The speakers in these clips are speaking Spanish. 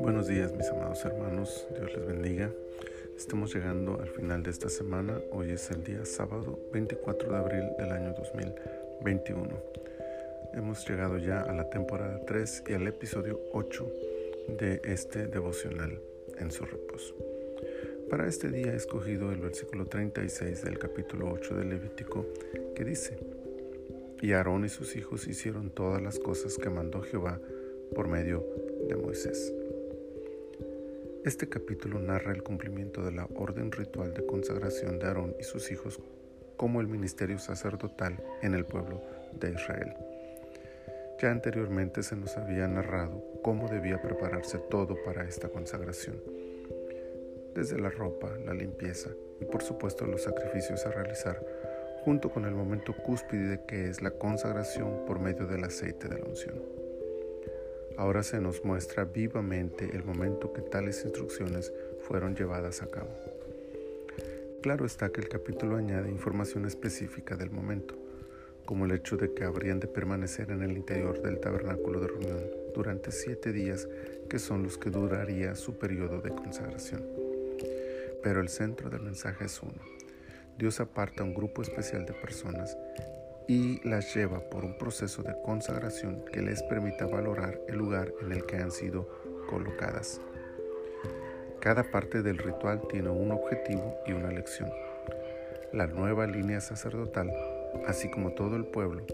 Buenos días mis amados hermanos, Dios les bendiga. Estamos llegando al final de esta semana, hoy es el día sábado 24 de abril del año 2021. Hemos llegado ya a la temporada 3 y al episodio 8 de este devocional en su reposo. Para este día he escogido el versículo 36 del capítulo 8 del Levítico que dice, Y Aarón y sus hijos hicieron todas las cosas que mandó Jehová por medio de Moisés. Este capítulo narra el cumplimiento de la orden ritual de consagración de Aarón y sus hijos como el ministerio sacerdotal en el pueblo de Israel. Ya anteriormente se nos había narrado cómo debía prepararse todo para esta consagración desde la ropa, la limpieza y por supuesto los sacrificios a realizar, junto con el momento cúspide que es la consagración por medio del aceite de la unción. Ahora se nos muestra vivamente el momento que tales instrucciones fueron llevadas a cabo. Claro está que el capítulo añade información específica del momento, como el hecho de que habrían de permanecer en el interior del tabernáculo de reunión durante siete días, que son los que duraría su periodo de consagración. Pero el centro del mensaje es uno. Dios aparta un grupo especial de personas y las lleva por un proceso de consagración que les permita valorar el lugar en el que han sido colocadas. Cada parte del ritual tiene un objetivo y una lección. La nueva línea sacerdotal, así como todo el pueblo,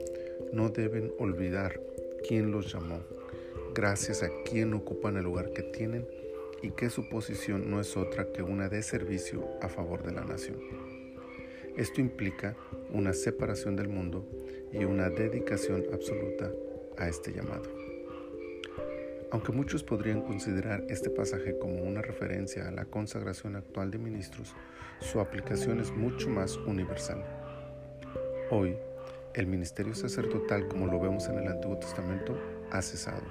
no deben olvidar quién los llamó, gracias a quien ocupan el lugar que tienen y que su posición no es otra que una de servicio a favor de la nación. Esto implica una separación del mundo y una dedicación absoluta a este llamado. Aunque muchos podrían considerar este pasaje como una referencia a la consagración actual de ministros, su aplicación es mucho más universal. Hoy, el ministerio sacerdotal, como lo vemos en el Antiguo Testamento, ha cesado.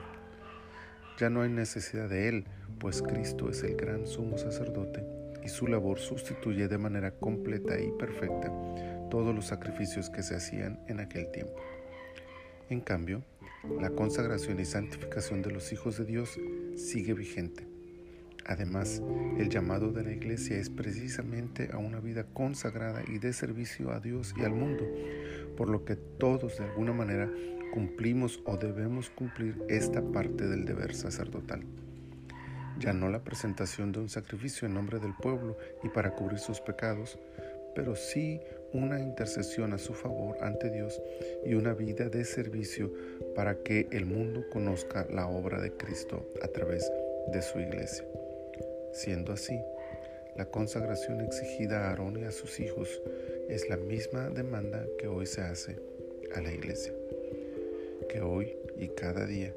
Ya no hay necesidad de él, pues Cristo es el gran sumo sacerdote y su labor sustituye de manera completa y perfecta todos los sacrificios que se hacían en aquel tiempo. En cambio, la consagración y santificación de los hijos de Dios sigue vigente. Además, el llamado de la iglesia es precisamente a una vida consagrada y de servicio a Dios y al mundo, por lo que todos de alguna manera cumplimos o debemos cumplir esta parte del deber sacerdotal ya no la presentación de un sacrificio en nombre del pueblo y para cubrir sus pecados, pero sí una intercesión a su favor ante Dios y una vida de servicio para que el mundo conozca la obra de Cristo a través de su iglesia. Siendo así, la consagración exigida a Aarón y a sus hijos es la misma demanda que hoy se hace a la iglesia. Que hoy y cada día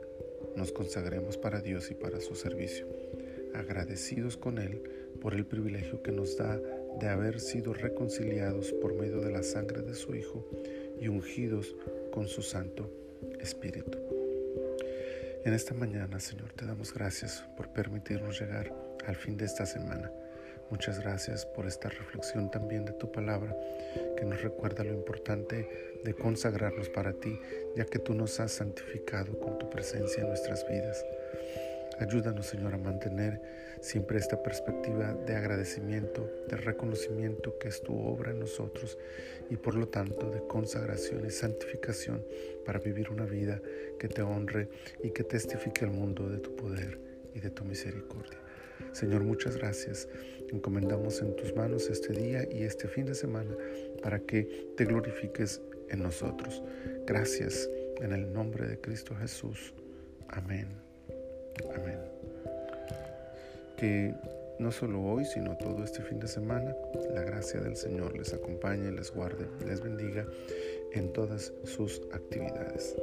nos consagremos para Dios y para su servicio, agradecidos con Él por el privilegio que nos da de haber sido reconciliados por medio de la sangre de su Hijo y ungidos con su Santo Espíritu. En esta mañana, Señor, te damos gracias por permitirnos llegar al fin de esta semana. Muchas gracias por esta reflexión también de tu palabra que nos recuerda lo importante de consagrarnos para ti, ya que tú nos has santificado con tu presencia en nuestras vidas. Ayúdanos, Señor, a mantener siempre esta perspectiva de agradecimiento, de reconocimiento que es tu obra en nosotros y por lo tanto de consagración y santificación para vivir una vida que te honre y que testifique al mundo de tu poder y de tu misericordia. Señor, muchas gracias. Encomendamos en tus manos este día y este fin de semana para que te glorifiques en nosotros. Gracias en el nombre de Cristo Jesús. Amén. Amén. Que no solo hoy, sino todo este fin de semana, la gracia del Señor les acompañe, les guarde, les bendiga en todas sus actividades.